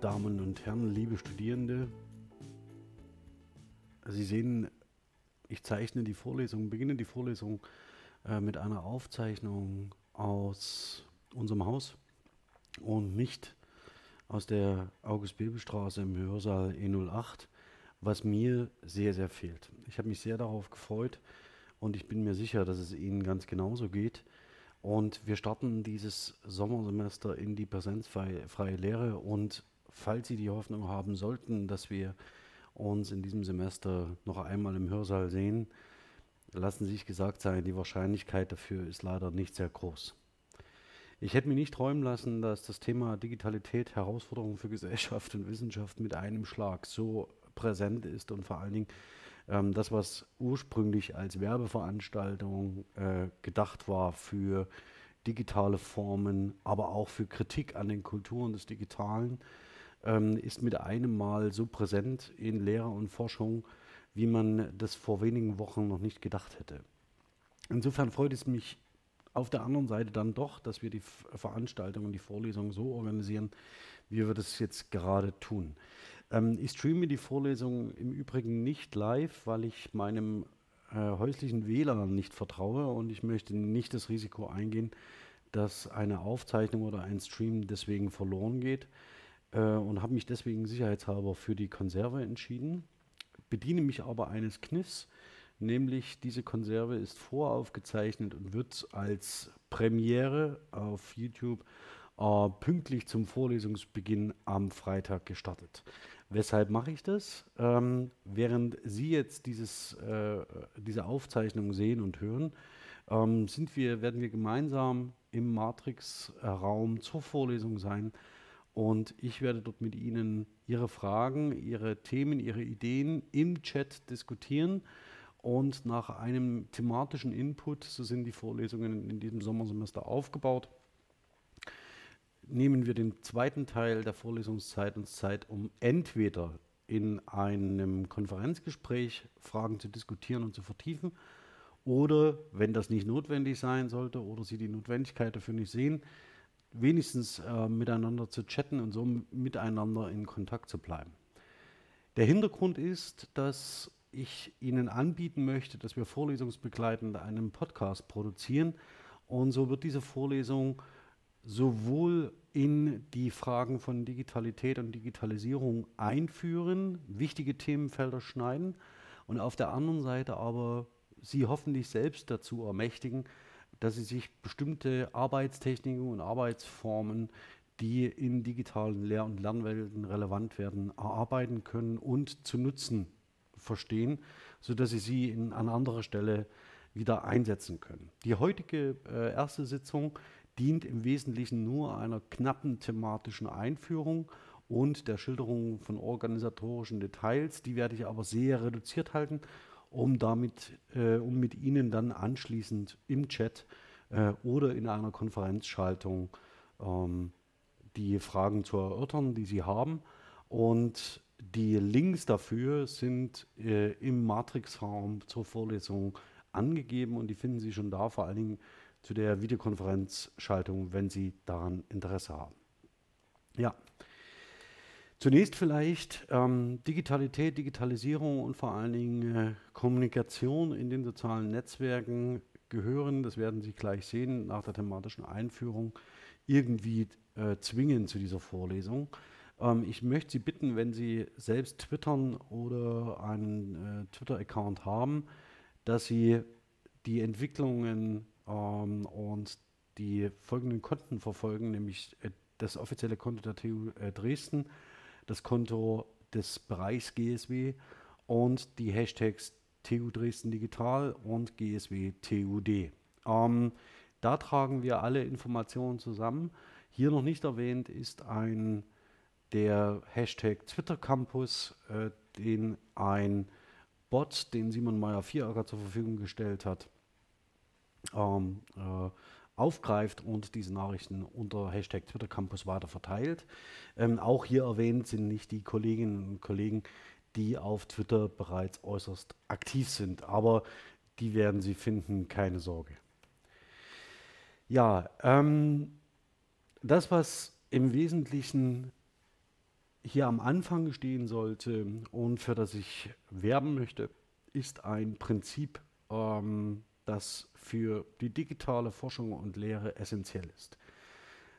Damen und Herren, liebe Studierende, Sie sehen, ich zeichne die Vorlesung, beginne die Vorlesung äh, mit einer Aufzeichnung aus unserem Haus und nicht aus der August-Bebel-Straße im Hörsaal E08, was mir sehr, sehr fehlt. Ich habe mich sehr darauf gefreut und ich bin mir sicher, dass es Ihnen ganz genauso geht. Und wir starten dieses Sommersemester in die präsenzfreie Lehre und falls Sie die Hoffnung haben sollten, dass wir uns in diesem Semester noch einmal im Hörsaal sehen, lassen Sie sich gesagt sein, die Wahrscheinlichkeit dafür ist leider nicht sehr groß. Ich hätte mir nicht träumen lassen, dass das Thema Digitalität, Herausforderungen für Gesellschaft und Wissenschaft mit einem Schlag so präsent ist und vor allen Dingen ähm, das, was ursprünglich als Werbeveranstaltung äh, gedacht war für digitale Formen, aber auch für Kritik an den Kulturen des Digitalen, ähm, ist mit einem Mal so präsent in Lehre und Forschung, wie man das vor wenigen Wochen noch nicht gedacht hätte. Insofern freut es mich auf der anderen Seite dann doch, dass wir die Veranstaltungen, die Vorlesungen so organisieren, wie wir das jetzt gerade tun. Ähm, ich streame die Vorlesung im Übrigen nicht live, weil ich meinem äh, häuslichen WLAN nicht vertraue und ich möchte nicht das Risiko eingehen, dass eine Aufzeichnung oder ein Stream deswegen verloren geht äh, und habe mich deswegen sicherheitshalber für die Konserve entschieden, bediene mich aber eines Kniffs, nämlich diese Konserve ist voraufgezeichnet und wird als Premiere auf YouTube äh, pünktlich zum Vorlesungsbeginn am Freitag gestartet. Weshalb mache ich das? Ähm, während Sie jetzt dieses, äh, diese Aufzeichnung sehen und hören, ähm, sind wir, werden wir gemeinsam im Matrix-Raum zur Vorlesung sein und ich werde dort mit Ihnen Ihre Fragen, Ihre Themen, Ihre Ideen im Chat diskutieren. Und nach einem thematischen Input, so sind die Vorlesungen in diesem Sommersemester aufgebaut, nehmen wir den zweiten Teil der Vorlesungszeit uns Zeit, um entweder in einem Konferenzgespräch Fragen zu diskutieren und zu vertiefen oder, wenn das nicht notwendig sein sollte oder Sie die Notwendigkeit dafür nicht sehen, wenigstens äh, miteinander zu chatten und so miteinander in Kontakt zu bleiben. Der Hintergrund ist, dass ich Ihnen anbieten möchte, dass wir vorlesungsbegleitend einen Podcast produzieren und so wird diese Vorlesung sowohl in die Fragen von Digitalität und Digitalisierung einführen, wichtige Themenfelder schneiden und auf der anderen Seite aber Sie hoffentlich selbst dazu ermächtigen, dass sie sich bestimmte Arbeitstechniken und Arbeitsformen, die in digitalen Lehr- und Lernwelten relevant werden, erarbeiten können und zu nutzen verstehen, sodass sie sie in, an anderer Stelle wieder einsetzen können. Die heutige äh, erste Sitzung dient im Wesentlichen nur einer knappen thematischen Einführung und der Schilderung von organisatorischen Details. Die werde ich aber sehr reduziert halten um damit, äh, um mit Ihnen dann anschließend im Chat äh, oder in einer Konferenzschaltung ähm, die Fragen zu erörtern, die Sie haben. Und die Links dafür sind äh, im Matrix-Raum zur Vorlesung angegeben und die finden Sie schon da, vor allen Dingen zu der Videokonferenzschaltung, wenn Sie daran Interesse haben. Ja, Zunächst vielleicht ähm, Digitalität, Digitalisierung und vor allen Dingen äh, Kommunikation in den sozialen Netzwerken gehören, das werden Sie gleich sehen nach der thematischen Einführung, irgendwie äh, zwingen zu dieser Vorlesung. Ähm, ich möchte Sie bitten, wenn Sie selbst twittern oder einen äh, Twitter-Account haben, dass Sie die Entwicklungen ähm, und die folgenden Konten verfolgen, nämlich äh, das offizielle Konto der TU äh, Dresden, das Konto des Bereichs GSW und die Hashtags TU Dresden Digital und GSW TUD. Ähm, da tragen wir alle Informationen zusammen. Hier noch nicht erwähnt ist ein der Hashtag Twitter Campus, äh, den ein Bot, den Simon Meyer-Vieracker zur Verfügung gestellt hat, ähm, äh, aufgreift und diese Nachrichten unter Hashtag Twitter Campus weiter verteilt. Ähm, auch hier erwähnt sind nicht die Kolleginnen und Kollegen, die auf Twitter bereits äußerst aktiv sind, aber die werden Sie finden, keine Sorge. Ja, ähm, das, was im Wesentlichen hier am Anfang stehen sollte und für das ich werben möchte, ist ein Prinzip, ähm, das für die digitale Forschung und Lehre essentiell ist.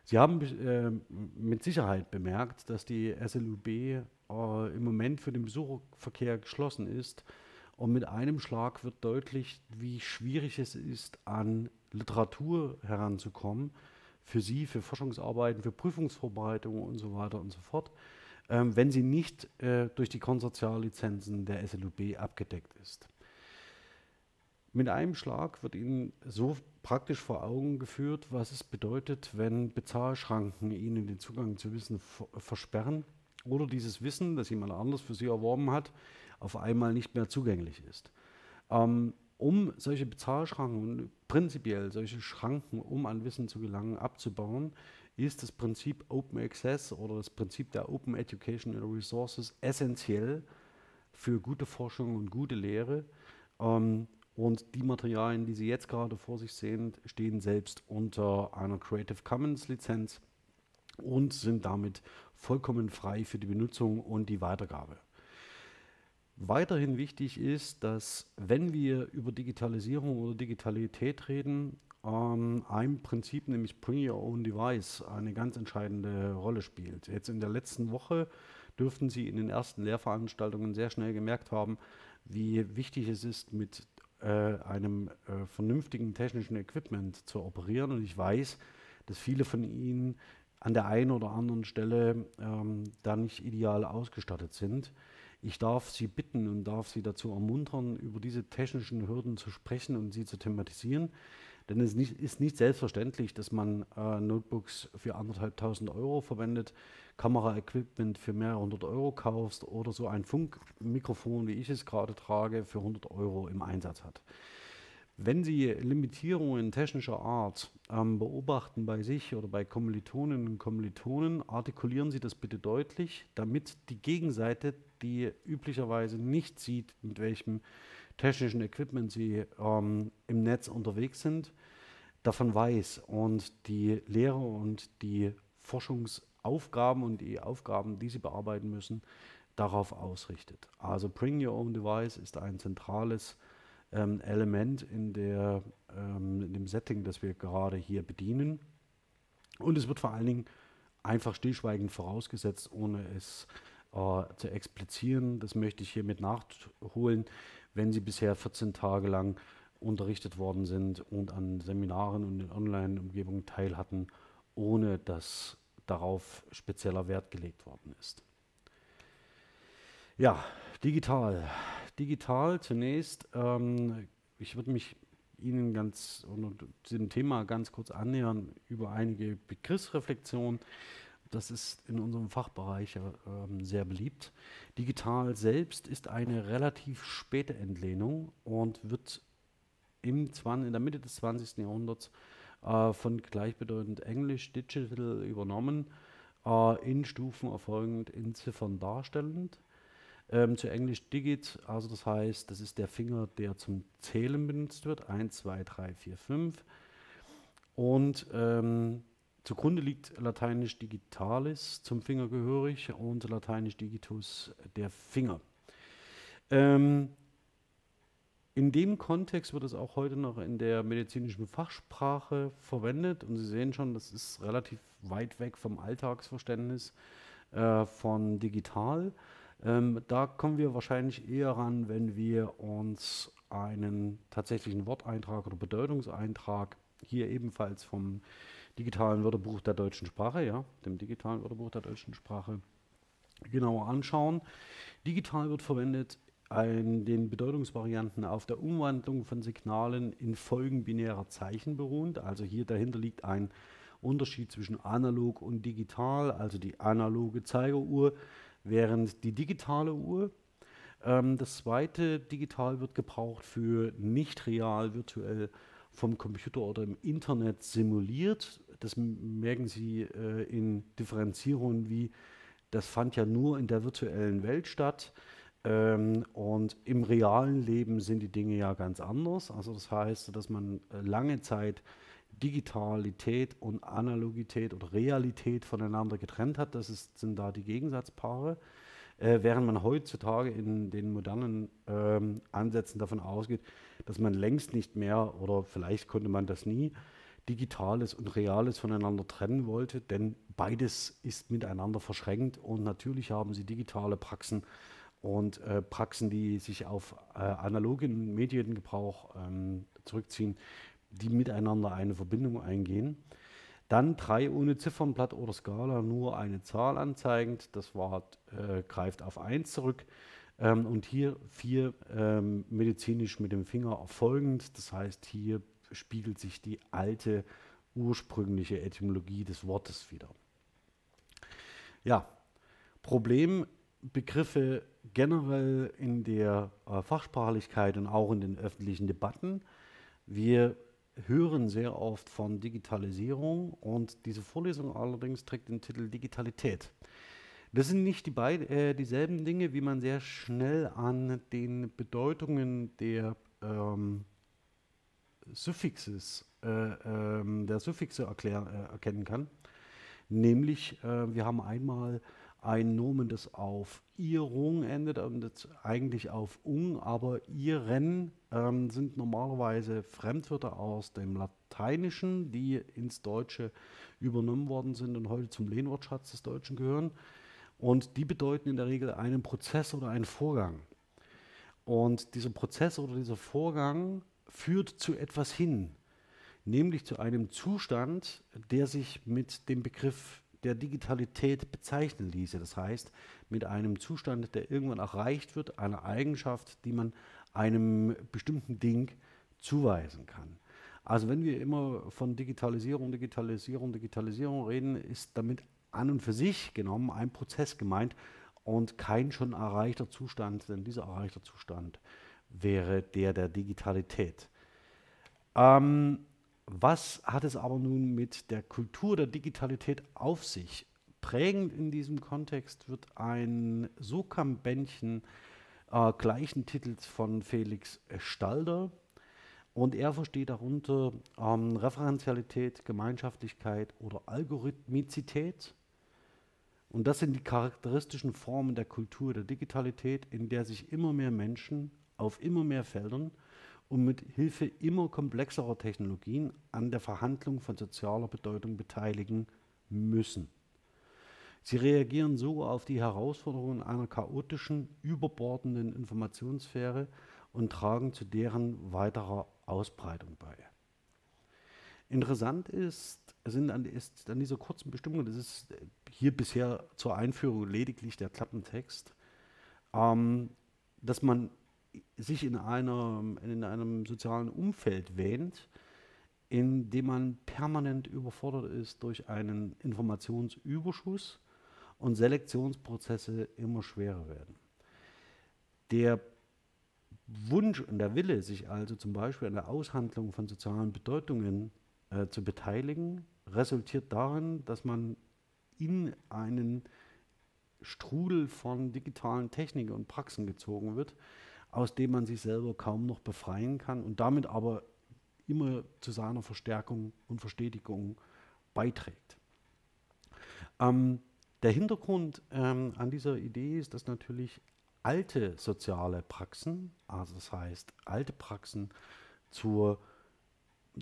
Sie haben äh, mit Sicherheit bemerkt, dass die SLUB äh, im Moment für den Besucherverkehr geschlossen ist. Und mit einem Schlag wird deutlich, wie schwierig es ist, an Literatur heranzukommen, für Sie, für Forschungsarbeiten, für Prüfungsvorbereitungen und so weiter und so fort, ähm, wenn sie nicht äh, durch die Konsortiallizenzen der SLUB abgedeckt ist. Mit einem Schlag wird Ihnen so praktisch vor Augen geführt, was es bedeutet, wenn Bezahlschranken Ihnen den Zugang zu Wissen versperren oder dieses Wissen, das jemand anders für Sie erworben hat, auf einmal nicht mehr zugänglich ist. Ähm, um solche Bezahlschranken und prinzipiell solche Schranken, um an Wissen zu gelangen, abzubauen, ist das Prinzip Open Access oder das Prinzip der Open Education and Resources essentiell für gute Forschung und gute Lehre. Ähm, und die Materialien, die Sie jetzt gerade vor sich sehen, stehen selbst unter einer Creative Commons Lizenz und sind damit vollkommen frei für die Benutzung und die Weitergabe. Weiterhin wichtig ist, dass wenn wir über Digitalisierung oder Digitalität reden, ähm, ein Prinzip, nämlich Bring Your Own Device, eine ganz entscheidende Rolle spielt. Jetzt in der letzten Woche dürften Sie in den ersten Lehrveranstaltungen sehr schnell gemerkt haben, wie wichtig es ist, mit einem äh, vernünftigen technischen Equipment zu operieren. Und ich weiß, dass viele von Ihnen an der einen oder anderen Stelle ähm, da nicht ideal ausgestattet sind. Ich darf Sie bitten und darf Sie dazu ermuntern, über diese technischen Hürden zu sprechen und sie zu thematisieren. Denn es nicht, ist nicht selbstverständlich, dass man äh, Notebooks für anderthalbtausend Euro verwendet, Kameraequipment für mehrere hundert Euro kaufst oder so ein Funkmikrofon, wie ich es gerade trage, für 100 Euro im Einsatz hat. Wenn Sie Limitierungen technischer Art ähm, beobachten bei sich oder bei Kommilitoninnen und Kommilitonen, artikulieren Sie das bitte deutlich, damit die Gegenseite, die üblicherweise nicht sieht, mit welchem technischen Equipment sie ähm, im Netz unterwegs sind, davon weiß und die Lehre und die Forschungsaufgaben und die Aufgaben, die sie bearbeiten müssen, darauf ausrichtet. Also Bring Your Own Device ist ein zentrales ähm, Element in, der, ähm, in dem Setting, das wir gerade hier bedienen. Und es wird vor allen Dingen einfach stillschweigend vorausgesetzt, ohne es äh, zu explizieren. Das möchte ich hiermit nachholen wenn sie bisher 14 Tage lang unterrichtet worden sind und an Seminaren und in Online-Umgebungen teil hatten, ohne dass darauf spezieller Wert gelegt worden ist. Ja, digital. Digital zunächst. Ähm, ich würde mich Ihnen ganz und diesem Thema ganz kurz annähern über einige Begriffsreflexionen. Das ist in unserem Fachbereich äh, sehr beliebt. Digital selbst ist eine relativ späte Entlehnung und wird im 20, in der Mitte des 20. Jahrhunderts äh, von gleichbedeutend Englisch Digital übernommen, äh, in Stufen erfolgend in Ziffern darstellend. Ähm, zu Englisch Digit, also das heißt, das ist der Finger, der zum Zählen benutzt wird. 1, 2, 3, 4, 5. Und ähm, Zugrunde liegt lateinisch digitalis zum Finger gehörig und lateinisch digitus der Finger. Ähm, in dem Kontext wird es auch heute noch in der medizinischen Fachsprache verwendet und Sie sehen schon, das ist relativ weit weg vom Alltagsverständnis äh, von digital. Ähm, da kommen wir wahrscheinlich eher ran, wenn wir uns einen tatsächlichen Worteintrag oder Bedeutungseintrag hier ebenfalls vom digitalen Wörterbuch der deutschen Sprache, ja, dem digitalen Wörterbuch der deutschen Sprache genauer anschauen. Digital wird verwendet in den Bedeutungsvarianten auf der Umwandlung von Signalen in Folgen binärer Zeichen beruhend. Also hier dahinter liegt ein Unterschied zwischen analog und digital, also die analoge Zeigeruhr, während die digitale Uhr, ähm, das zweite digital wird gebraucht für nicht real, virtuell vom Computer oder im Internet simuliert. Das merken Sie äh, in Differenzierungen wie, das fand ja nur in der virtuellen Welt statt. Ähm, und im realen Leben sind die Dinge ja ganz anders. Also das heißt, dass man äh, lange Zeit Digitalität und Analogität oder Realität voneinander getrennt hat. Das ist, sind da die Gegensatzpaare. Äh, während man heutzutage in den modernen ähm, Ansätzen davon ausgeht, dass man längst nicht mehr oder vielleicht konnte man das nie, Digitales und Reales voneinander trennen wollte, denn beides ist miteinander verschränkt und natürlich haben sie digitale Praxen und äh, Praxen, die sich auf äh, analogen Mediengebrauch ähm, zurückziehen, die miteinander eine Verbindung eingehen. Dann drei ohne Ziffernblatt oder Skala, nur eine Zahl anzeigend. Das war, äh, greift auf 1 zurück. Ähm, und hier vier ähm, medizinisch mit dem Finger erfolgend. Das heißt, hier spiegelt sich die alte ursprüngliche Etymologie des Wortes wieder. Ja, Problembegriffe generell in der äh, Fachsprachlichkeit und auch in den öffentlichen Debatten. Wir hören sehr oft von Digitalisierung und diese Vorlesung allerdings trägt den Titel Digitalität. Das sind nicht die beid, äh, dieselben Dinge, wie man sehr schnell an den Bedeutungen der ähm, Suffixes, äh, ähm, der Suffixe erklär, äh, erkennen kann. Nämlich, äh, wir haben einmal ein Nomen, das auf Irung endet und eigentlich auf ung, aber iren ähm, sind normalerweise Fremdwörter aus dem Lateinischen, die ins Deutsche übernommen worden sind und heute zum Lehnwortschatz des Deutschen gehören. Und die bedeuten in der Regel einen Prozess oder einen Vorgang. Und dieser Prozess oder dieser Vorgang führt zu etwas hin, nämlich zu einem Zustand, der sich mit dem Begriff der Digitalität bezeichnen ließe. Das heißt, mit einem Zustand, der irgendwann erreicht wird, einer Eigenschaft, die man einem bestimmten Ding zuweisen kann. Also wenn wir immer von Digitalisierung, Digitalisierung, Digitalisierung reden, ist damit an und für sich genommen ein Prozess gemeint und kein schon erreichter Zustand, denn dieser erreichte Zustand wäre der der Digitalität. Ähm, was hat es aber nun mit der Kultur der Digitalität auf sich? Prägend in diesem Kontext wird ein Sokam-Bändchen äh, gleichen Titels von Felix Stalder. Und er versteht darunter ähm, Referenzialität, Gemeinschaftlichkeit oder Algorithmizität. Und das sind die charakteristischen Formen der Kultur der Digitalität, in der sich immer mehr Menschen auf immer mehr Feldern und mit Hilfe immer komplexerer Technologien an der Verhandlung von sozialer Bedeutung beteiligen müssen. Sie reagieren so auf die Herausforderungen einer chaotischen, überbordenden Informationssphäre und tragen zu deren weiterer Ausbreitung bei. Interessant ist, sind an, ist an dieser kurzen Bestimmung, das ist hier bisher zur Einführung lediglich der Klappentext, ähm, dass man sich in, einer, in einem sozialen Umfeld wähnt, in dem man permanent überfordert ist durch einen Informationsüberschuss und Selektionsprozesse immer schwerer werden. Der Wunsch und der Wille, sich also zum Beispiel an der Aushandlung von sozialen Bedeutungen äh, zu beteiligen, resultiert darin, dass man in einen Strudel von digitalen Techniken und Praxen gezogen wird, aus dem man sich selber kaum noch befreien kann und damit aber immer zu seiner Verstärkung und Verstetigung beiträgt. Ähm, der Hintergrund ähm, an dieser Idee ist, dass natürlich alte soziale Praxen, also das heißt alte Praxen zur,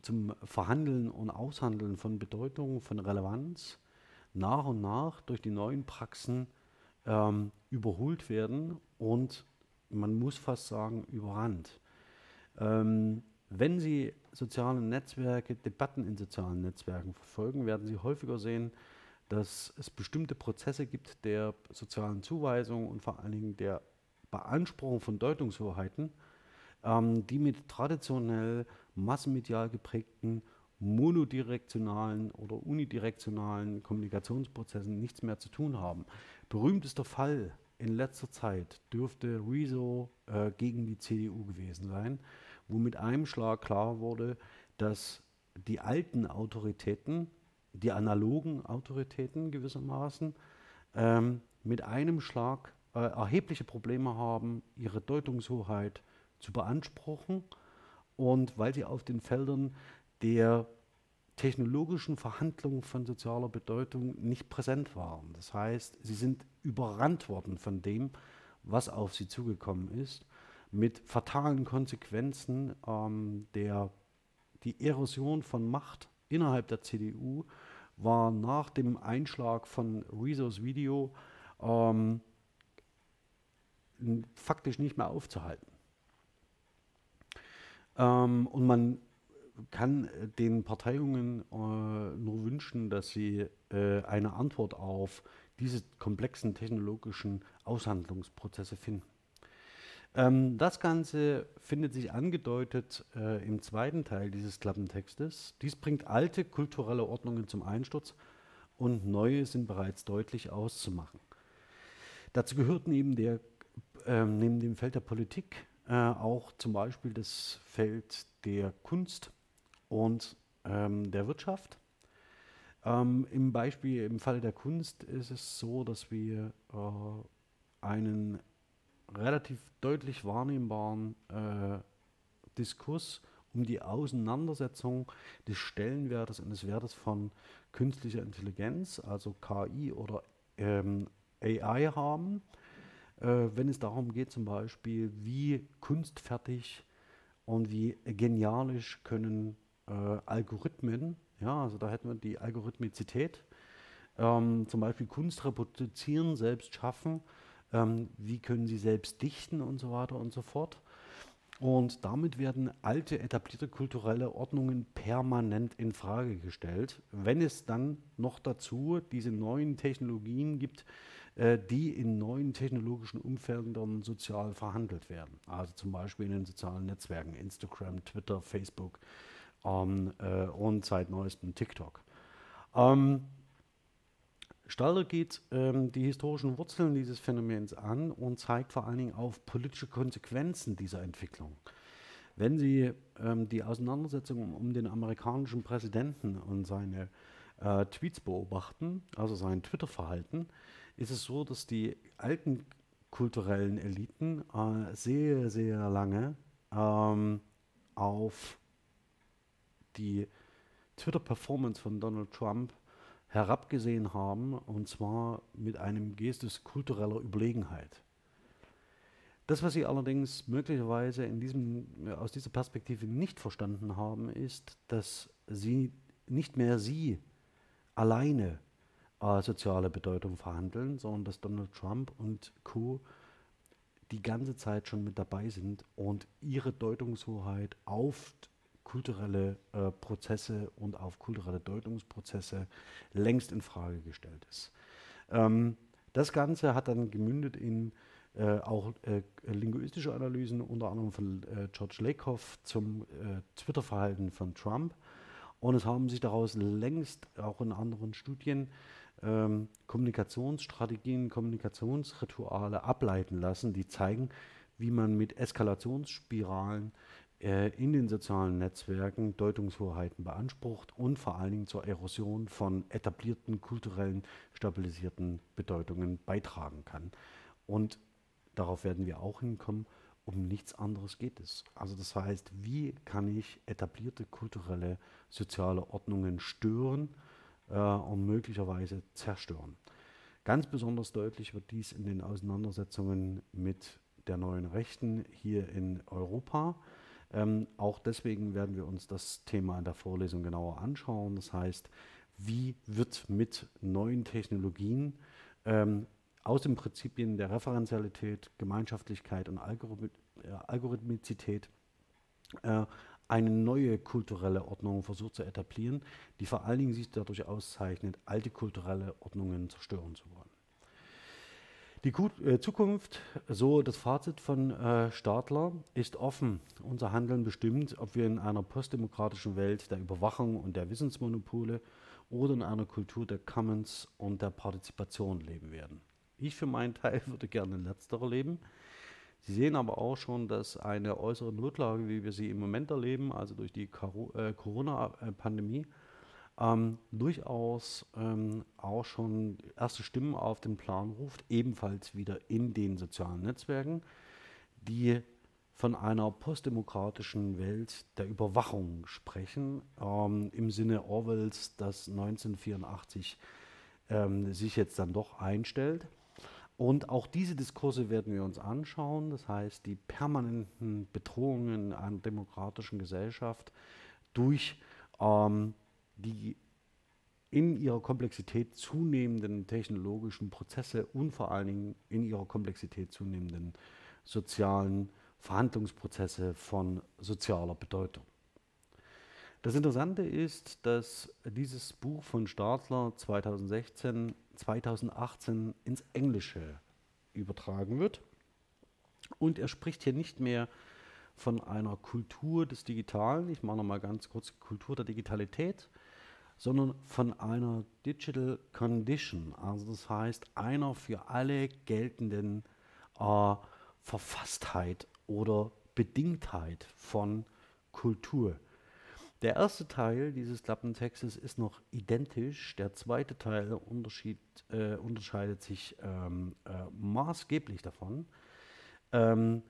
zum Verhandeln und Aushandeln von Bedeutung, von Relevanz, nach und nach durch die neuen Praxen ähm, überholt werden und man muss fast sagen, überrannt. Ähm, wenn Sie soziale Netzwerke, Debatten in sozialen Netzwerken verfolgen, werden Sie häufiger sehen, dass es bestimmte Prozesse gibt der sozialen Zuweisung und vor allen Dingen der Beanspruchung von Deutungshoheiten, ähm, die mit traditionell massenmedial geprägten monodirektionalen oder unidirektionalen Kommunikationsprozessen nichts mehr zu tun haben. Berühmtester Fall in letzter Zeit dürfte Rezo äh, gegen die CDU gewesen sein, wo mit einem Schlag klar wurde, dass die alten Autoritäten, die analogen Autoritäten gewissermaßen, ähm, mit einem Schlag äh, erhebliche Probleme haben, ihre Deutungshoheit zu beanspruchen. Und weil sie auf den Feldern der technologischen Verhandlungen von sozialer Bedeutung nicht präsent waren. Das heißt, sie sind überrannt worden von dem, was auf sie zugekommen ist, mit fatalen Konsequenzen ähm, der die Erosion von Macht innerhalb der CDU war nach dem Einschlag von Rezos Video ähm, faktisch nicht mehr aufzuhalten. Ähm, und man kann äh, den Parteiungen äh, nur wünschen, dass sie äh, eine Antwort auf diese komplexen technologischen Aushandlungsprozesse finden. Ähm, das Ganze findet sich angedeutet äh, im zweiten Teil dieses Klappentextes. Dies bringt alte kulturelle Ordnungen zum Einsturz und neue sind bereits deutlich auszumachen. Dazu gehört neben, der, äh, neben dem Feld der Politik äh, auch zum Beispiel das Feld der Kunst und ähm, der Wirtschaft. Ähm, Im Beispiel, im Falle der Kunst ist es so, dass wir äh, einen relativ deutlich wahrnehmbaren äh, Diskurs um die Auseinandersetzung des Stellenwertes und des Wertes von künstlicher Intelligenz, also KI oder ähm, AI haben, äh, wenn es darum geht zum Beispiel, wie kunstfertig und wie genialisch können äh, Algorithmen, ja, also da hätten wir die Algorithmizität, ähm, zum Beispiel Kunst reproduzieren, selbst schaffen, ähm, wie können sie selbst dichten und so weiter und so fort. Und damit werden alte, etablierte kulturelle Ordnungen permanent in Frage gestellt, wenn es dann noch dazu diese neuen Technologien gibt, äh, die in neuen technologischen Umfeldern sozial verhandelt werden. Also zum Beispiel in den sozialen Netzwerken, Instagram, Twitter, Facebook ähm, äh, und seit neuestem TikTok. Ähm, Stalder geht ähm, die historischen Wurzeln dieses Phänomens an und zeigt vor allen Dingen auf politische Konsequenzen dieser Entwicklung. Wenn Sie ähm, die Auseinandersetzung um, um, den amerikanischen Präsidenten und seine äh, Tweets beobachten, also sein Twitter-Verhalten, ist es so, dass die alten kulturellen Eliten äh, sehr, sehr lange ähm, auf die Twitter-Performance von Donald Trump herabgesehen haben, und zwar mit einem Gestus kultureller Überlegenheit. Das, was sie allerdings möglicherweise diesem, aus dieser Perspektive nicht verstanden haben, ist, dass sie nicht mehr sie alleine äh, soziale Bedeutung verhandeln, sondern dass Donald Trump und Co. die ganze Zeit schon mit dabei sind und ihre Deutungshoheit auf kulturelle äh, Prozesse und auf kulturelle Deutungsprozesse längst in Frage gestellt ist. Ähm, das Ganze hat dann gemündet in äh, auch äh, linguistische Analysen, unter anderem von äh, George Lakoff zum äh, Twitter-Verhalten von Trump. Und es haben sich daraus längst auch in anderen Studien ähm, Kommunikationsstrategien, Kommunikationsrituale ableiten lassen, die zeigen, wie man mit Eskalationsspiralen in den sozialen Netzwerken Deutungshoheiten beansprucht und vor allen Dingen zur Erosion von etablierten kulturellen stabilisierten Bedeutungen beitragen kann. Und darauf werden wir auch hinkommen, um nichts anderes geht es. Also das heißt, wie kann ich etablierte kulturelle, soziale Ordnungen stören äh, und möglicherweise zerstören? Ganz besonders deutlich wird dies in den Auseinandersetzungen mit der neuen Rechten hier in Europa. Ähm, auch deswegen werden wir uns das Thema in der Vorlesung genauer anschauen. Das heißt, wie wird mit neuen Technologien ähm, aus den Prinzipien der Referenzialität, Gemeinschaftlichkeit und Algorith äh, Algorithmizität äh, eine neue kulturelle Ordnung versucht zu etablieren, die vor allen Dingen sich dadurch auszeichnet, alte kulturelle Ordnungen zerstören zu wollen. Die äh, Zukunft, so das Fazit von äh, Stadler, ist offen. Unser Handeln bestimmt, ob wir in einer postdemokratischen Welt der Überwachung und der Wissensmonopole oder in einer Kultur der Commons und der Partizipation leben werden. Ich für meinen Teil würde gerne in letzterer leben. Sie sehen aber auch schon, dass eine äußere Notlage, wie wir sie im Moment erleben, also durch die äh, Corona-Pandemie, ähm, durchaus ähm, auch schon erste Stimmen auf den Plan ruft, ebenfalls wieder in den sozialen Netzwerken, die von einer postdemokratischen Welt der Überwachung sprechen, ähm, im Sinne Orwells, das 1984 ähm, sich jetzt dann doch einstellt. Und auch diese Diskurse werden wir uns anschauen, das heißt die permanenten Bedrohungen einer demokratischen Gesellschaft durch ähm, die in ihrer Komplexität zunehmenden technologischen Prozesse und vor allen Dingen in ihrer Komplexität zunehmenden sozialen Verhandlungsprozesse von sozialer Bedeutung. Das Interessante ist, dass dieses Buch von Stadler 2016, 2018 ins Englische übertragen wird. Und er spricht hier nicht mehr von einer Kultur des Digitalen, ich mache nochmal ganz kurz Kultur der Digitalität, sondern von einer Digital Condition, also das heißt einer für alle geltenden äh, Verfasstheit oder Bedingtheit von Kultur. Der erste Teil dieses Klappentextes ist noch identisch, der zweite Teil äh, unterscheidet sich ähm, äh, maßgeblich davon. Ähm,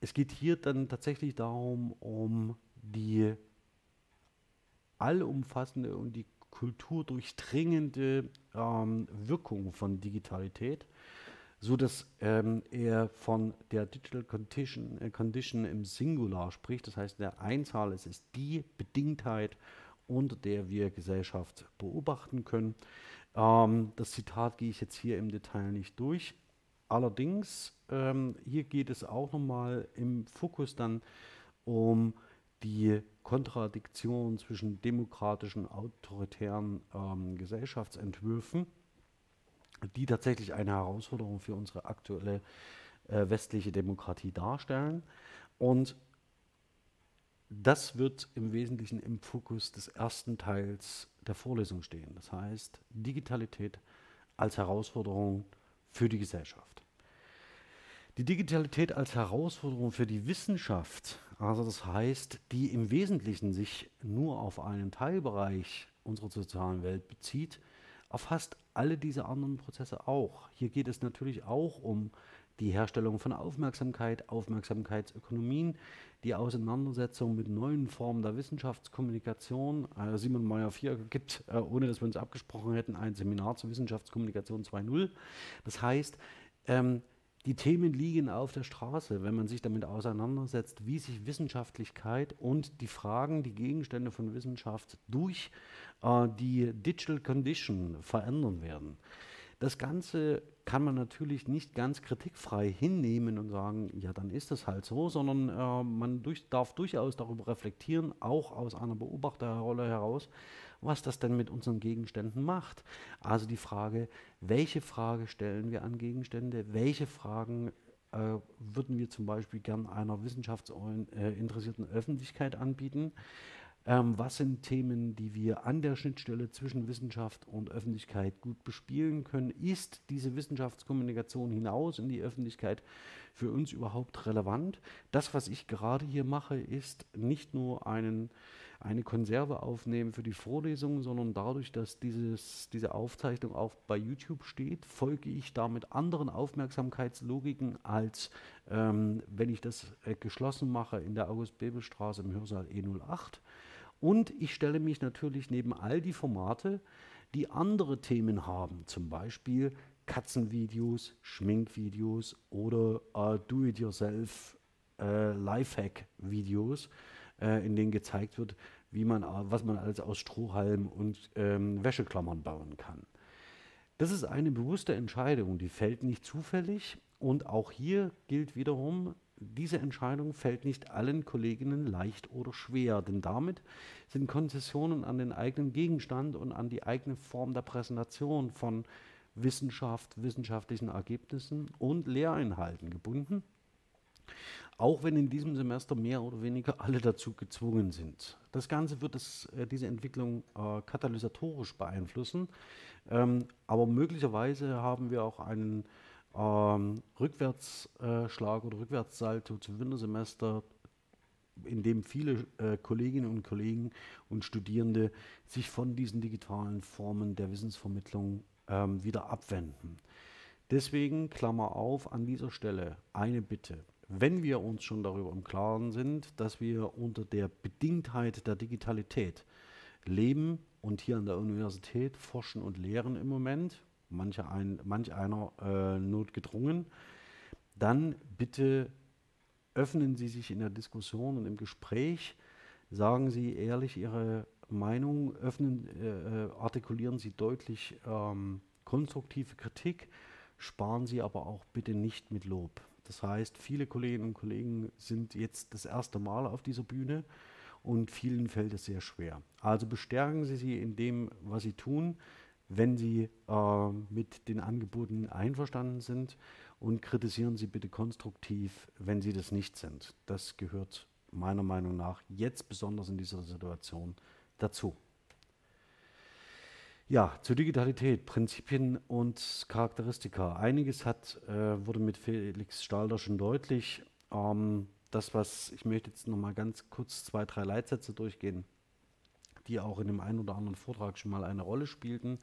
es geht hier dann tatsächlich darum, um die allumfassende und die kulturdurchdringende ähm, Wirkung von Digitalität, so dass ähm, er von der Digital Condition, äh, Condition im Singular spricht. Das heißt, der Einzahl es ist die Bedingtheit, unter der wir Gesellschaft beobachten können. Ähm, das Zitat gehe ich jetzt hier im Detail nicht durch. Allerdings, ähm, hier geht es auch nochmal im Fokus dann um die Kontradiktion zwischen demokratischen, autoritären ähm, Gesellschaftsentwürfen, die tatsächlich eine Herausforderung für unsere aktuelle äh, westliche Demokratie darstellen. Und das wird im Wesentlichen im Fokus des ersten Teils der Vorlesung stehen. Das heißt, Digitalität als Herausforderung für die Gesellschaft. Die Digitalität als Herausforderung für die Wissenschaft, also das heißt, die im Wesentlichen sich nur auf einen Teilbereich unserer sozialen Welt bezieht, erfasst alle diese anderen Prozesse auch. Hier geht es natürlich auch um die Herstellung von Aufmerksamkeit, Aufmerksamkeitsökonomien, die Auseinandersetzung mit neuen Formen der Wissenschaftskommunikation. Äh, Simon Meyer-Vier gibt, äh, ohne dass wir uns abgesprochen hätten, ein Seminar zur Wissenschaftskommunikation 2.0. Das heißt, ähm, die Themen liegen auf der Straße, wenn man sich damit auseinandersetzt, wie sich Wissenschaftlichkeit und die Fragen, die Gegenstände von Wissenschaft durch äh, die Digital Condition verändern werden. Das Ganze kann man natürlich nicht ganz kritikfrei hinnehmen und sagen, ja, dann ist es halt so, sondern äh, man durch, darf durchaus darüber reflektieren, auch aus einer Beobachterrolle heraus, was das denn mit unseren Gegenständen macht. Also die Frage, welche Frage stellen wir an Gegenstände, welche Fragen äh, würden wir zum Beispiel gern einer wissenschaftsinteressierten äh, Öffentlichkeit anbieten. Ähm, was sind Themen, die wir an der Schnittstelle zwischen Wissenschaft und Öffentlichkeit gut bespielen können? Ist diese Wissenschaftskommunikation hinaus in die Öffentlichkeit für uns überhaupt relevant? Das, was ich gerade hier mache, ist nicht nur einen eine Konserve aufnehmen für die Vorlesung, sondern dadurch, dass dieses, diese Aufzeichnung auch bei YouTube steht, folge ich damit anderen Aufmerksamkeitslogiken, als ähm, wenn ich das äh, geschlossen mache in der August-Bebel-Straße im Hörsaal E08. Und ich stelle mich natürlich neben all die Formate, die andere Themen haben, zum Beispiel Katzenvideos, Schminkvideos oder äh, Do-it-yourself äh, Lifehack-Videos, äh, in denen gezeigt wird, wie man, was man alles aus Strohhalm und ähm, Wäscheklammern bauen kann. Das ist eine bewusste Entscheidung, die fällt nicht zufällig und auch hier gilt wiederum, diese Entscheidung fällt nicht allen Kolleginnen leicht oder schwer, denn damit sind Konzessionen an den eigenen Gegenstand und an die eigene Form der Präsentation von Wissenschaft, wissenschaftlichen Ergebnissen und Lehreinhalten gebunden. Auch wenn in diesem Semester mehr oder weniger alle dazu gezwungen sind. Das Ganze wird es, äh, diese Entwicklung äh, katalysatorisch beeinflussen. Ähm, aber möglicherweise haben wir auch einen ähm, Rückwärtsschlag oder Rückwärtssalto zum Wintersemester, in dem viele äh, Kolleginnen und Kollegen und Studierende sich von diesen digitalen Formen der Wissensvermittlung ähm, wieder abwenden. Deswegen, Klammer auf, an dieser Stelle eine Bitte. Wenn wir uns schon darüber im Klaren sind, dass wir unter der Bedingtheit der Digitalität leben und hier an der Universität forschen und lehren im Moment, manche ein, manch einer äh, notgedrungen, dann bitte öffnen Sie sich in der Diskussion und im Gespräch, sagen Sie ehrlich Ihre Meinung, öffnen, äh, äh artikulieren Sie deutlich ähm, konstruktive Kritik, sparen Sie aber auch bitte nicht mit Lob. Das heißt, viele Kolleginnen und Kollegen sind jetzt das erste Mal auf dieser Bühne und vielen fällt es sehr schwer. Also bestärken Sie sie in dem, was Sie tun, wenn Sie äh, mit den Angeboten einverstanden sind und kritisieren Sie bitte konstruktiv, wenn Sie das nicht sind. Das gehört meiner Meinung nach jetzt besonders in dieser Situation dazu. Ja, zur Digitalität, Prinzipien und Charakteristika. Einiges hat, äh, wurde mit Felix Stalder schon deutlich. Ähm, das, was ich möchte jetzt noch mal ganz kurz zwei, drei Leitsätze durchgehen, die auch in dem einen oder anderen Vortrag schon mal eine Rolle spielten.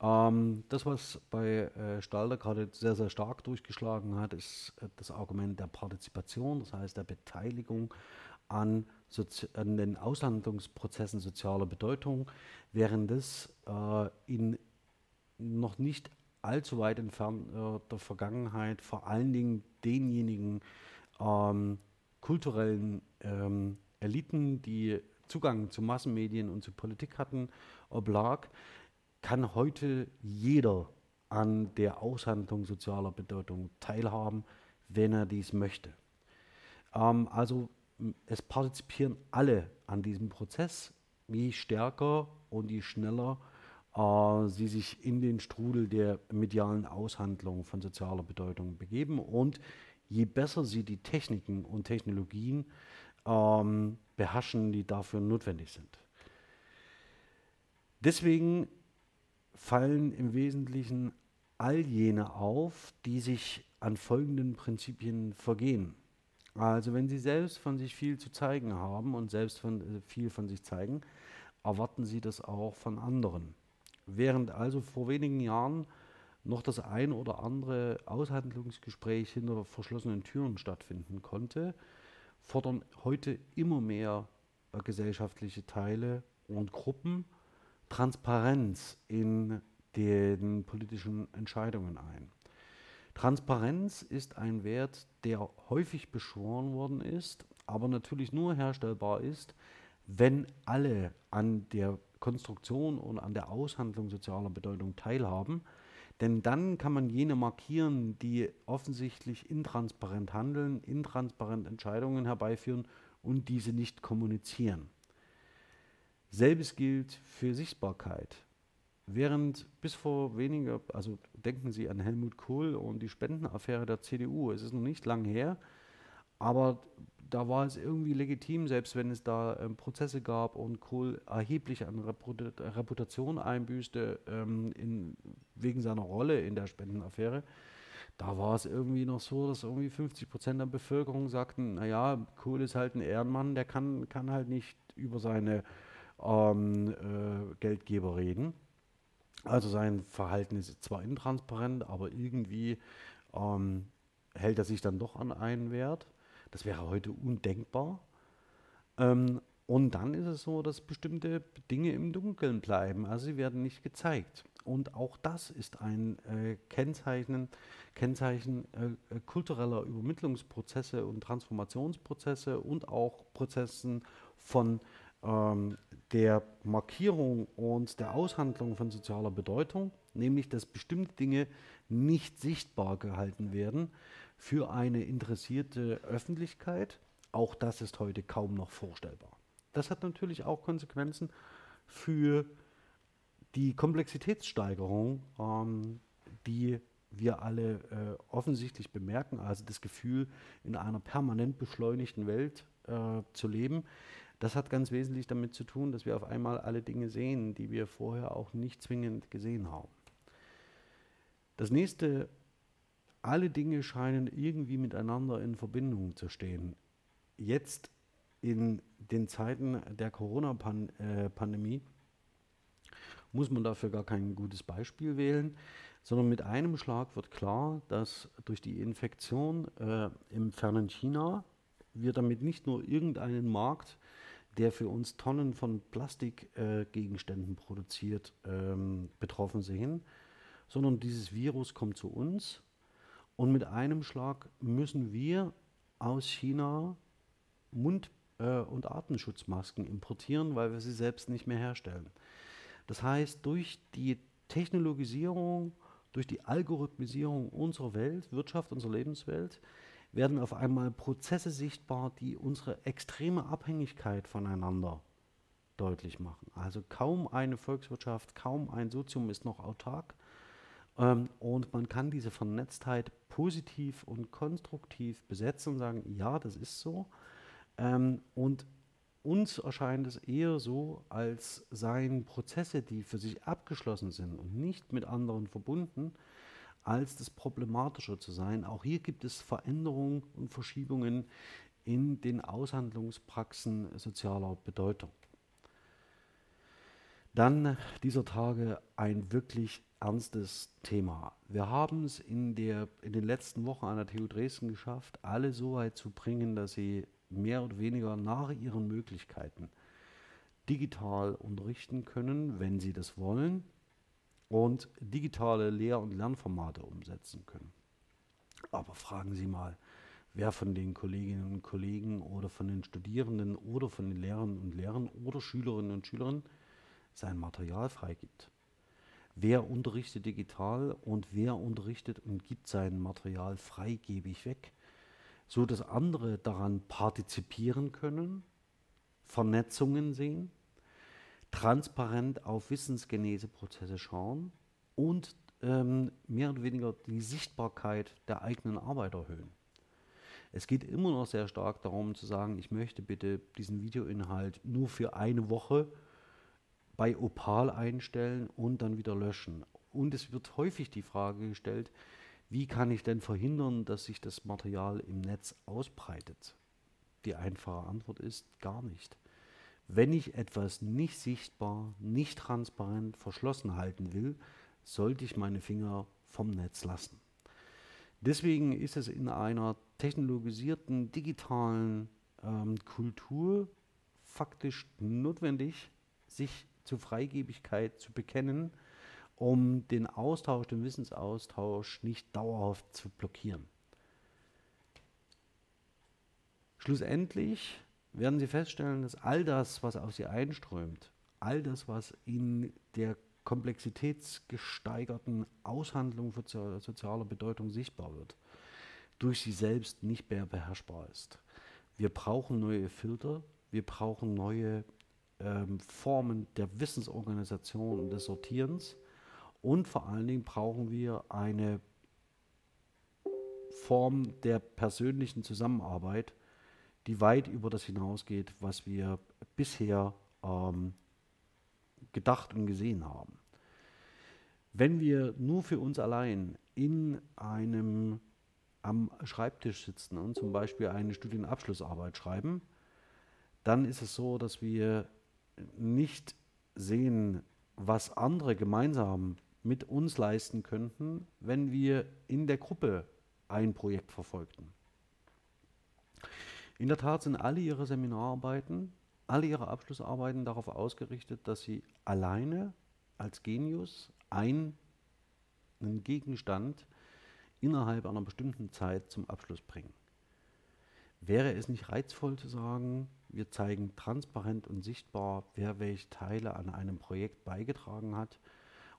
Ähm, das, was bei äh, Stalder gerade sehr, sehr stark durchgeschlagen hat, ist äh, das Argument der Partizipation, das heißt der Beteiligung an, an den Aushandlungsprozessen sozialer Bedeutung, während es äh, in noch nicht allzu weit entfernter Vergangenheit vor allen Dingen denjenigen ähm, kulturellen ähm, Eliten, die Zugang zu Massenmedien und zu Politik hatten, oblag, kann heute jeder an der Aushandlung sozialer Bedeutung teilhaben, wenn er dies möchte. Ähm, also es partizipieren alle an diesem Prozess. Je stärker und je schneller äh, sie sich in den Strudel der medialen Aushandlung von sozialer Bedeutung begeben und je besser sie die Techniken und Technologien ähm, beherrschen, die dafür notwendig sind. Deswegen fallen im Wesentlichen all jene auf, die sich an folgenden Prinzipien vergehen. Also wenn Sie selbst von sich viel zu zeigen haben und selbst von, äh, viel von sich zeigen, erwarten Sie das auch von anderen. Während also vor wenigen Jahren noch das ein oder andere Aushandlungsgespräch hinter verschlossenen Türen stattfinden konnte, fordern heute immer mehr gesellschaftliche Teile und Gruppen Transparenz in den politischen Entscheidungen ein. Transparenz ist ein Wert, der häufig beschworen worden ist, aber natürlich nur herstellbar ist, wenn alle an der Konstruktion und an der Aushandlung sozialer Bedeutung teilhaben. Denn dann kann man jene markieren, die offensichtlich intransparent handeln, intransparent Entscheidungen herbeiführen und diese nicht kommunizieren. Selbes gilt für Sichtbarkeit. Während bis vor weniger, also denken Sie an Helmut Kohl und die Spendenaffäre der CDU, es ist noch nicht lang her, aber da war es irgendwie legitim, selbst wenn es da ähm, Prozesse gab und Kohl erheblich an Reputation einbüßte ähm, in, wegen seiner Rolle in der Spendenaffäre. Da war es irgendwie noch so, dass irgendwie 50 Prozent der Bevölkerung sagten, naja, Kohl ist halt ein Ehrenmann, der kann, kann halt nicht über seine ähm, äh, Geldgeber reden. Also sein Verhalten ist zwar intransparent, aber irgendwie ähm, hält er sich dann doch an einen Wert. Das wäre heute undenkbar. Ähm, und dann ist es so, dass bestimmte Dinge im Dunkeln bleiben, also sie werden nicht gezeigt. Und auch das ist ein äh, Kennzeichen, Kennzeichen äh, kultureller Übermittlungsprozesse und Transformationsprozesse und auch Prozessen von ähm, der Markierung und der Aushandlung von sozialer Bedeutung, nämlich dass bestimmte Dinge nicht sichtbar gehalten werden für eine interessierte Öffentlichkeit. Auch das ist heute kaum noch vorstellbar. Das hat natürlich auch Konsequenzen für die Komplexitätssteigerung ähm, die wir alle äh, offensichtlich bemerken, also das Gefühl, in einer permanent beschleunigten Welt äh, zu leben. Das hat ganz wesentlich damit zu tun, dass wir auf einmal alle Dinge sehen, die wir vorher auch nicht zwingend gesehen haben. Das nächste, alle Dinge scheinen irgendwie miteinander in Verbindung zu stehen. Jetzt in den Zeiten der Corona-Pandemie äh, muss man dafür gar kein gutes Beispiel wählen, sondern mit einem Schlag wird klar, dass durch die Infektion äh, im fernen China wir damit nicht nur irgendeinen Markt, der für uns Tonnen von Plastikgegenständen äh, produziert, ähm, betroffen sehen, sondern dieses Virus kommt zu uns und mit einem Schlag müssen wir aus China Mund- äh, und Atemschutzmasken importieren, weil wir sie selbst nicht mehr herstellen. Das heißt, durch die Technologisierung, durch die Algorithmisierung unserer Welt, Wirtschaft, unserer Lebenswelt, werden auf einmal Prozesse sichtbar, die unsere extreme Abhängigkeit voneinander deutlich machen. Also kaum eine Volkswirtschaft, kaum ein Sozium ist noch autark. Ähm, und man kann diese Vernetztheit positiv und konstruktiv besetzen und sagen, ja, das ist so. Ähm, und uns erscheint es eher so, als seien Prozesse, die für sich abgeschlossen sind und nicht mit anderen verbunden, als das Problematische zu sein. Auch hier gibt es Veränderungen und Verschiebungen in den Aushandlungspraxen sozialer Bedeutung. Dann dieser Tage ein wirklich ernstes Thema. Wir haben es in, in den letzten Wochen an der TU Dresden geschafft, alle so weit zu bringen, dass sie mehr oder weniger nach ihren Möglichkeiten digital unterrichten können, wenn sie das wollen und digitale Lehr- und Lernformate umsetzen können. Aber fragen Sie mal, wer von den Kolleginnen und Kollegen oder von den Studierenden oder von den Lehrern und Lehrern oder Schülerinnen und Schülern sein Material freigibt. Wer unterrichtet digital und wer unterrichtet und gibt sein Material freigebig weg, so dass andere daran partizipieren können, Vernetzungen sehen transparent auf Wissensgeneseprozesse schauen und ähm, mehr oder weniger die Sichtbarkeit der eigenen Arbeit erhöhen. Es geht immer noch sehr stark darum zu sagen, ich möchte bitte diesen Videoinhalt nur für eine Woche bei Opal einstellen und dann wieder löschen. Und es wird häufig die Frage gestellt, wie kann ich denn verhindern, dass sich das Material im Netz ausbreitet? Die einfache Antwort ist gar nicht. Wenn ich etwas nicht sichtbar, nicht transparent, verschlossen halten will, sollte ich meine Finger vom Netz lassen. Deswegen ist es in einer technologisierten digitalen ähm, Kultur faktisch notwendig, sich zur Freigebigkeit zu bekennen, um den Austausch, den Wissensaustausch nicht dauerhaft zu blockieren. Schlussendlich werden Sie feststellen, dass all das, was auf Sie einströmt, all das, was in der komplexitätsgesteigerten Aushandlung sozialer Bedeutung sichtbar wird, durch Sie selbst nicht mehr beherrschbar ist. Wir brauchen neue Filter, wir brauchen neue ähm, Formen der Wissensorganisation und des Sortierens und vor allen Dingen brauchen wir eine Form der persönlichen Zusammenarbeit, die weit über das hinausgeht, was wir bisher ähm, gedacht und gesehen haben. Wenn wir nur für uns allein in einem am Schreibtisch sitzen und zum Beispiel eine Studienabschlussarbeit schreiben, dann ist es so, dass wir nicht sehen, was andere gemeinsam mit uns leisten könnten, wenn wir in der Gruppe ein Projekt verfolgten. In der Tat sind alle ihre Seminararbeiten, alle ihre Abschlussarbeiten darauf ausgerichtet, dass sie alleine als Genius einen Gegenstand innerhalb einer bestimmten Zeit zum Abschluss bringen. Wäre es nicht reizvoll zu sagen, wir zeigen transparent und sichtbar, wer welche Teile an einem Projekt beigetragen hat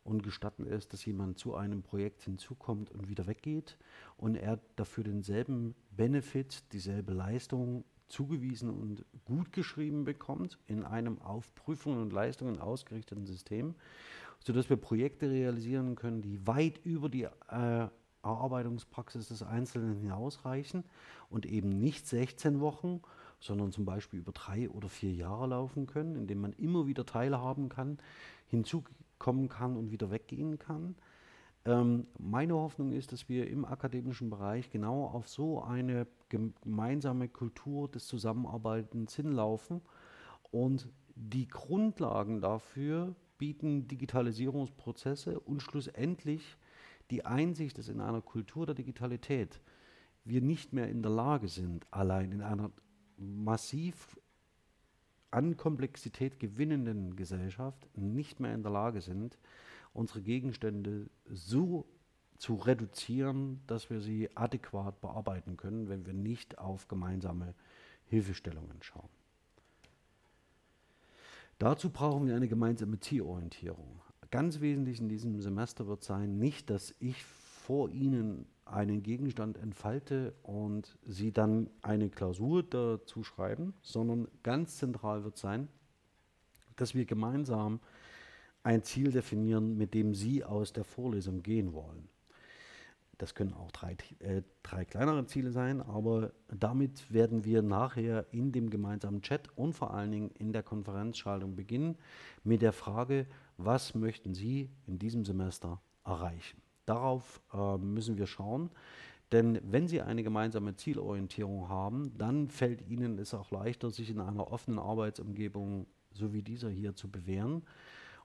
und gestatten es, dass jemand zu einem Projekt hinzukommt und wieder weggeht. Und er dafür denselben Benefit, dieselbe Leistung zugewiesen und gut geschrieben bekommt in einem auf Prüfungen und Leistungen ausgerichteten System, sodass wir Projekte realisieren können, die weit über die äh, Erarbeitungspraxis des Einzelnen hinausreichen und eben nicht 16 Wochen, sondern zum Beispiel über drei oder vier Jahre laufen können, indem man immer wieder teilhaben kann, hinzukommen kann und wieder weggehen kann. Ähm, meine Hoffnung ist, dass wir im akademischen Bereich genau auf so eine gemeinsame Kultur des Zusammenarbeitens hinlaufen und die Grundlagen dafür bieten Digitalisierungsprozesse und schlussendlich die Einsicht, dass in einer Kultur der Digitalität wir nicht mehr in der Lage sind, allein in einer massiv an Komplexität gewinnenden Gesellschaft nicht mehr in der Lage sind, unsere Gegenstände so zu reduzieren, dass wir sie adäquat bearbeiten können, wenn wir nicht auf gemeinsame Hilfestellungen schauen. Dazu brauchen wir eine gemeinsame Zielorientierung. Ganz wesentlich in diesem Semester wird sein, nicht, dass ich vor Ihnen einen Gegenstand entfalte und Sie dann eine Klausur dazu schreiben, sondern ganz zentral wird sein, dass wir gemeinsam ein Ziel definieren, mit dem Sie aus der Vorlesung gehen wollen. Das können auch drei, äh, drei kleinere Ziele sein, aber damit werden wir nachher in dem gemeinsamen Chat und vor allen Dingen in der Konferenzschaltung beginnen mit der Frage, was möchten Sie in diesem Semester erreichen? Darauf äh, müssen wir schauen, denn wenn Sie eine gemeinsame Zielorientierung haben, dann fällt Ihnen es auch leichter, sich in einer offenen Arbeitsumgebung so wie dieser hier zu bewähren.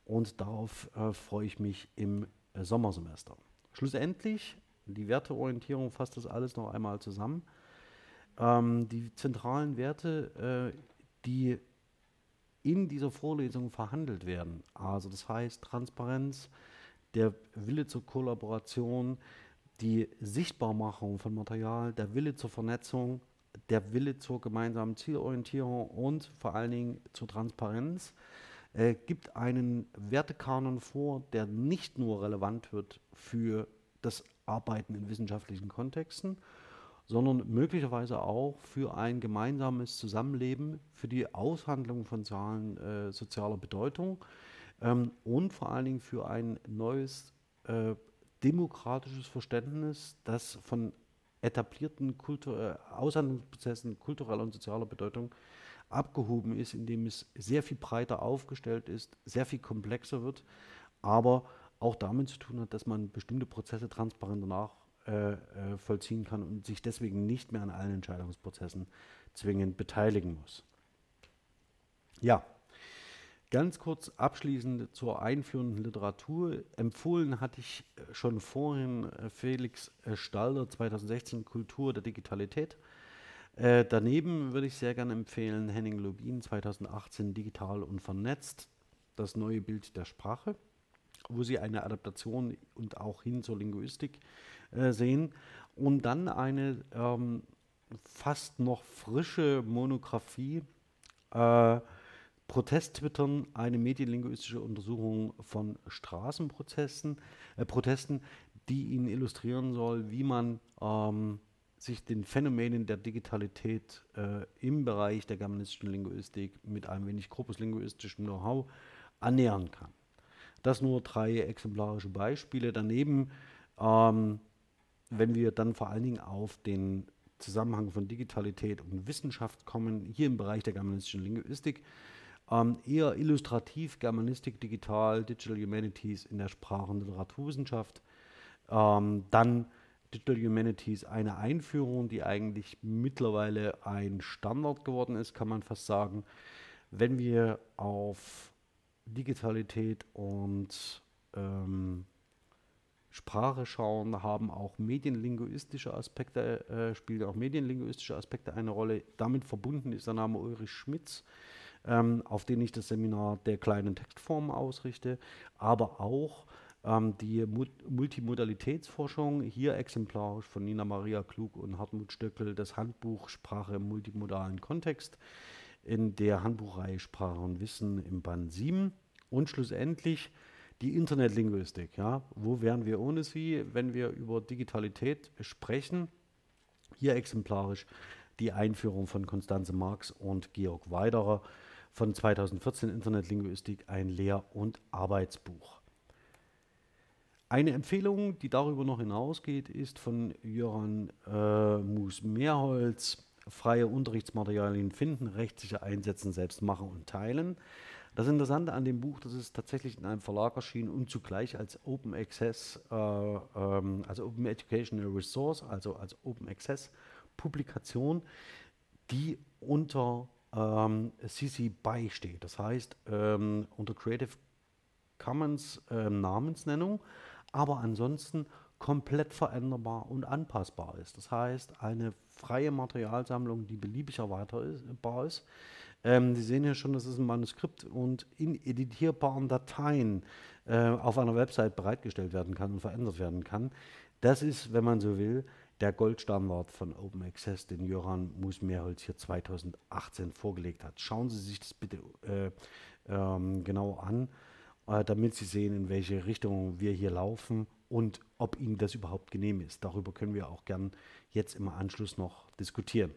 Und darauf äh, freue ich mich im äh, Sommersemester. Schlussendlich die Werteorientierung fasst das alles noch einmal zusammen. Ähm, die zentralen Werte, äh, die in dieser Vorlesung verhandelt werden, also das heißt Transparenz, der Wille zur Kollaboration, die Sichtbarmachung von Material, der Wille zur Vernetzung, der Wille zur gemeinsamen Zielorientierung und vor allen Dingen zur Transparenz, äh, gibt einen Wertekanon vor, der nicht nur relevant wird für das Arbeiten in wissenschaftlichen Kontexten, sondern möglicherweise auch für ein gemeinsames Zusammenleben, für die Aushandlung von Zahlen äh, sozialer Bedeutung ähm, und vor allen Dingen für ein neues äh, demokratisches Verständnis, das von etablierten Kultur äh, Aushandlungsprozessen kultureller und sozialer Bedeutung abgehoben ist, indem es sehr viel breiter aufgestellt ist, sehr viel komplexer wird, aber auch damit zu tun hat, dass man bestimmte Prozesse transparenter nachvollziehen äh, äh kann und sich deswegen nicht mehr an allen Entscheidungsprozessen zwingend beteiligen muss. Ja, ganz kurz abschließend zur einführenden Literatur. Empfohlen hatte ich äh, schon vorhin äh, Felix Stalder 2016 Kultur der Digitalität. Äh, daneben würde ich sehr gerne empfehlen Henning Lubin 2018 Digital und vernetzt, das neue Bild der Sprache wo sie eine Adaptation und auch hin zur Linguistik äh, sehen. Und dann eine ähm, fast noch frische Monographie, äh, Protesttwittern, eine medienlinguistische Untersuchung von Straßenprotesten, äh, Protesten, die Ihnen illustrieren soll, wie man ähm, sich den Phänomenen der Digitalität äh, im Bereich der germanistischen Linguistik mit einem wenig korpuslinguistischem Know-how annähern kann. Das nur drei exemplarische Beispiele. Daneben, ähm, wenn wir dann vor allen Dingen auf den Zusammenhang von Digitalität und Wissenschaft kommen, hier im Bereich der germanistischen Linguistik, ähm, eher illustrativ Germanistik, Digital, Digital Humanities in der Sprach- und Literaturwissenschaft. Ähm, dann Digital Humanities eine Einführung, die eigentlich mittlerweile ein Standard geworden ist, kann man fast sagen. Wenn wir auf Digitalität und ähm, Sprache schauen, haben auch medienlinguistische Aspekte, äh, spielen auch medienlinguistische Aspekte eine Rolle. Damit verbunden ist der Name Ulrich Schmitz, ähm, auf den ich das Seminar der kleinen Textformen ausrichte, aber auch ähm, die Mut Multimodalitätsforschung, hier exemplarisch von Nina Maria Klug und Hartmut Stöckel, das Handbuch Sprache im multimodalen Kontext in der Handbuchreihe Sprache und Wissen im Band 7 und schlussendlich die Internetlinguistik. Ja? Wo wären wir ohne sie, wenn wir über Digitalität sprechen? Hier exemplarisch die Einführung von Konstanze Marx und Georg Weiderer von 2014 Internetlinguistik, ein Lehr- und Arbeitsbuch. Eine Empfehlung, die darüber noch hinausgeht, ist von Jöran äh, Mus-Mehrholz, freie Unterrichtsmaterialien finden, rechtssicher einsetzen, selbst machen und teilen. Das Interessante an dem Buch, das ist tatsächlich in einem Verlag erschienen und zugleich als Open Access, äh, ähm, also Open Educational Resource, also als Open Access Publikation, die unter ähm, CC BY steht. Das heißt, ähm, unter Creative Commons äh, Namensnennung, aber ansonsten komplett veränderbar und anpassbar ist. Das heißt, eine freie Materialsammlung, die beliebig erweiterbar ist. Ähm, Sie sehen hier schon, das ist ein Manuskript und in editierbaren Dateien äh, auf einer Website bereitgestellt werden kann und verändert werden kann. Das ist, wenn man so will, der Goldstandard von Open Access, den Jöran Mus-Mehrholz hier 2018 vorgelegt hat. Schauen Sie sich das bitte äh, ähm, genau an, äh, damit Sie sehen, in welche Richtung wir hier laufen und ob Ihnen das überhaupt genehm ist. Darüber können wir auch gern jetzt im Anschluss noch diskutieren.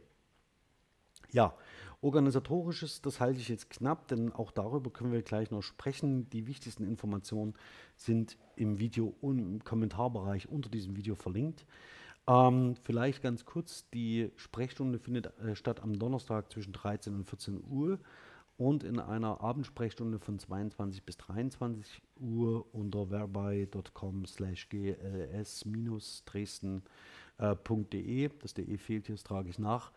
Ja, organisatorisches, das halte ich jetzt knapp, denn auch darüber können wir gleich noch sprechen. Die wichtigsten Informationen sind im Video und im Kommentarbereich unter diesem Video verlinkt. Ähm, vielleicht ganz kurz, die Sprechstunde findet äh, statt am Donnerstag zwischen 13 und 14 Uhr und in einer Abendsprechstunde von 22 bis 23 Uhr unter verbei.com slash gls-dresden.de. Das DE fehlt hier, das trage ich nach.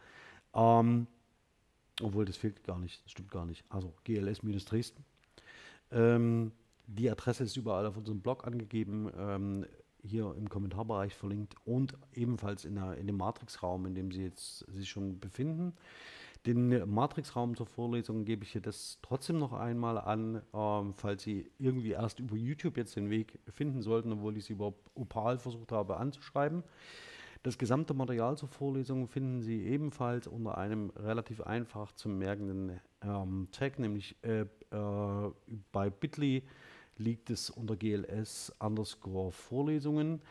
Ähm, obwohl, das fehlt gar nicht, das stimmt gar nicht. Also gls-dresden. Ähm, die Adresse ist überall auf unserem Blog angegeben, ähm, hier im Kommentarbereich verlinkt und ebenfalls in, der, in dem Matrix-Raum, in dem Sie jetzt sich schon befinden. Den Matrix-Raum zur Vorlesung gebe ich hier das trotzdem noch einmal an, ähm, falls Sie irgendwie erst über YouTube jetzt den Weg finden sollten, obwohl ich Sie über Opal versucht habe anzuschreiben. Das gesamte Material zur Vorlesung finden Sie ebenfalls unter einem relativ einfach zu merkenden ähm, Tag, nämlich äh, äh, bei Bitly liegt es unter GLS underscore Vorlesungen.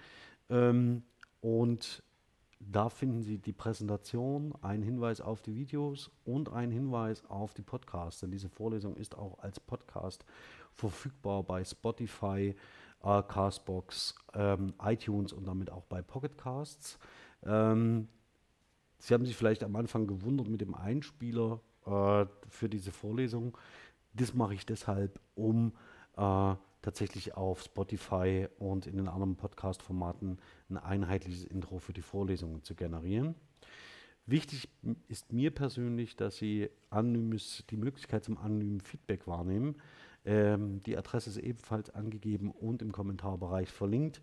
Ähm, und da finden Sie die Präsentation, einen Hinweis auf die Videos und einen Hinweis auf die Podcasts. Denn diese Vorlesung ist auch als Podcast verfügbar bei Spotify, äh, Castbox, ähm, iTunes und damit auch bei Pocketcasts. Ähm, Sie haben sich vielleicht am Anfang gewundert mit dem Einspieler äh, für diese Vorlesung. Das mache ich deshalb, um äh, tatsächlich auf Spotify und in den anderen Podcast-Formaten ein einheitliches Intro für die Vorlesungen zu generieren. Wichtig ist mir persönlich, dass Sie anonymes, die Möglichkeit zum anonymen Feedback wahrnehmen. Ähm, die Adresse ist ebenfalls angegeben und im Kommentarbereich verlinkt.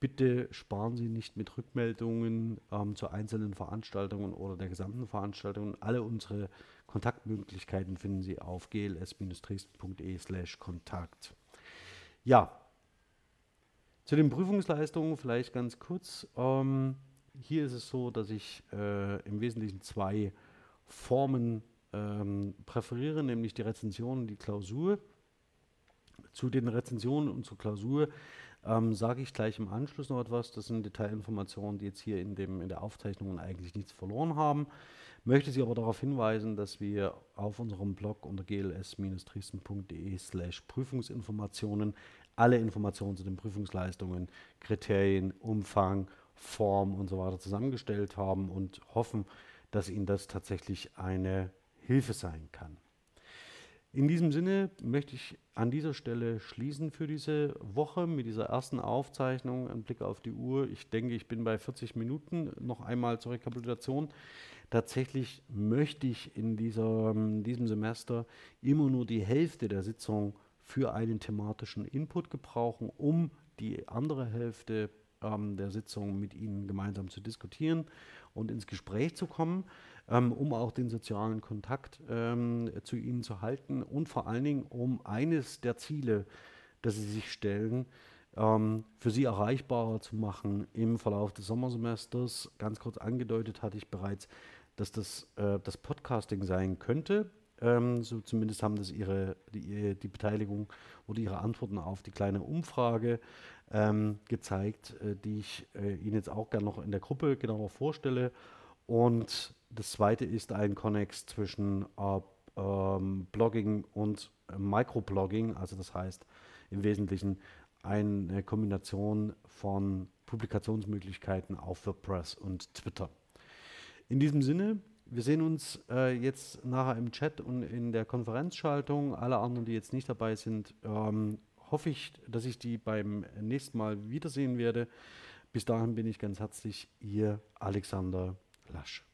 Bitte sparen Sie nicht mit Rückmeldungen ähm, zu einzelnen Veranstaltungen oder der gesamten Veranstaltung. Alle unsere Kontaktmöglichkeiten finden Sie auf gls-dresden.de/kontakt. Ja, zu den Prüfungsleistungen vielleicht ganz kurz. Ähm, hier ist es so, dass ich äh, im Wesentlichen zwei Formen ähm, präferiere, nämlich die Rezension und die Klausur. Zu den Rezensionen und zur Klausur ähm, sage ich gleich im Anschluss noch etwas. Das sind Detailinformationen, die jetzt hier in, dem, in der Aufzeichnung eigentlich nichts verloren haben. Möchte Sie aber darauf hinweisen, dass wir auf unserem Blog unter gls-dresden.de slash Prüfungsinformationen alle Informationen zu den Prüfungsleistungen, Kriterien, Umfang, Form und so weiter zusammengestellt haben und hoffen, dass Ihnen das tatsächlich eine Hilfe sein kann. In diesem Sinne möchte ich an dieser Stelle schließen für diese Woche mit dieser ersten Aufzeichnung. Ein Blick auf die Uhr. Ich denke, ich bin bei 40 Minuten. Noch einmal zur Rekapitulation. Tatsächlich möchte ich in dieser, ähm, diesem Semester immer nur die Hälfte der Sitzung für einen thematischen Input gebrauchen, um die andere Hälfte ähm, der Sitzung mit Ihnen gemeinsam zu diskutieren und ins Gespräch zu kommen, ähm, um auch den sozialen Kontakt ähm, zu Ihnen zu halten und vor allen Dingen, um eines der Ziele, das Sie sich stellen, ähm, für Sie erreichbarer zu machen im Verlauf des Sommersemesters. Ganz kurz angedeutet hatte ich bereits, dass das äh, das Podcasting sein könnte. Ähm, so zumindest haben das ihre, die, die, Beteiligung oder ihre Antworten auf die kleine Umfrage ähm, gezeigt, äh, die ich äh, Ihnen jetzt auch gerne noch in der Gruppe genauer vorstelle. Und das zweite ist ein Connex zwischen äh, ähm, Blogging und Microblogging, also das heißt im Wesentlichen eine Kombination von Publikationsmöglichkeiten auf WordPress und Twitter. In diesem Sinne, wir sehen uns äh, jetzt nachher im Chat und in der Konferenzschaltung. Alle anderen, die jetzt nicht dabei sind, ähm, hoffe ich, dass ich die beim nächsten Mal wiedersehen werde. Bis dahin bin ich ganz herzlich Ihr Alexander Lasch.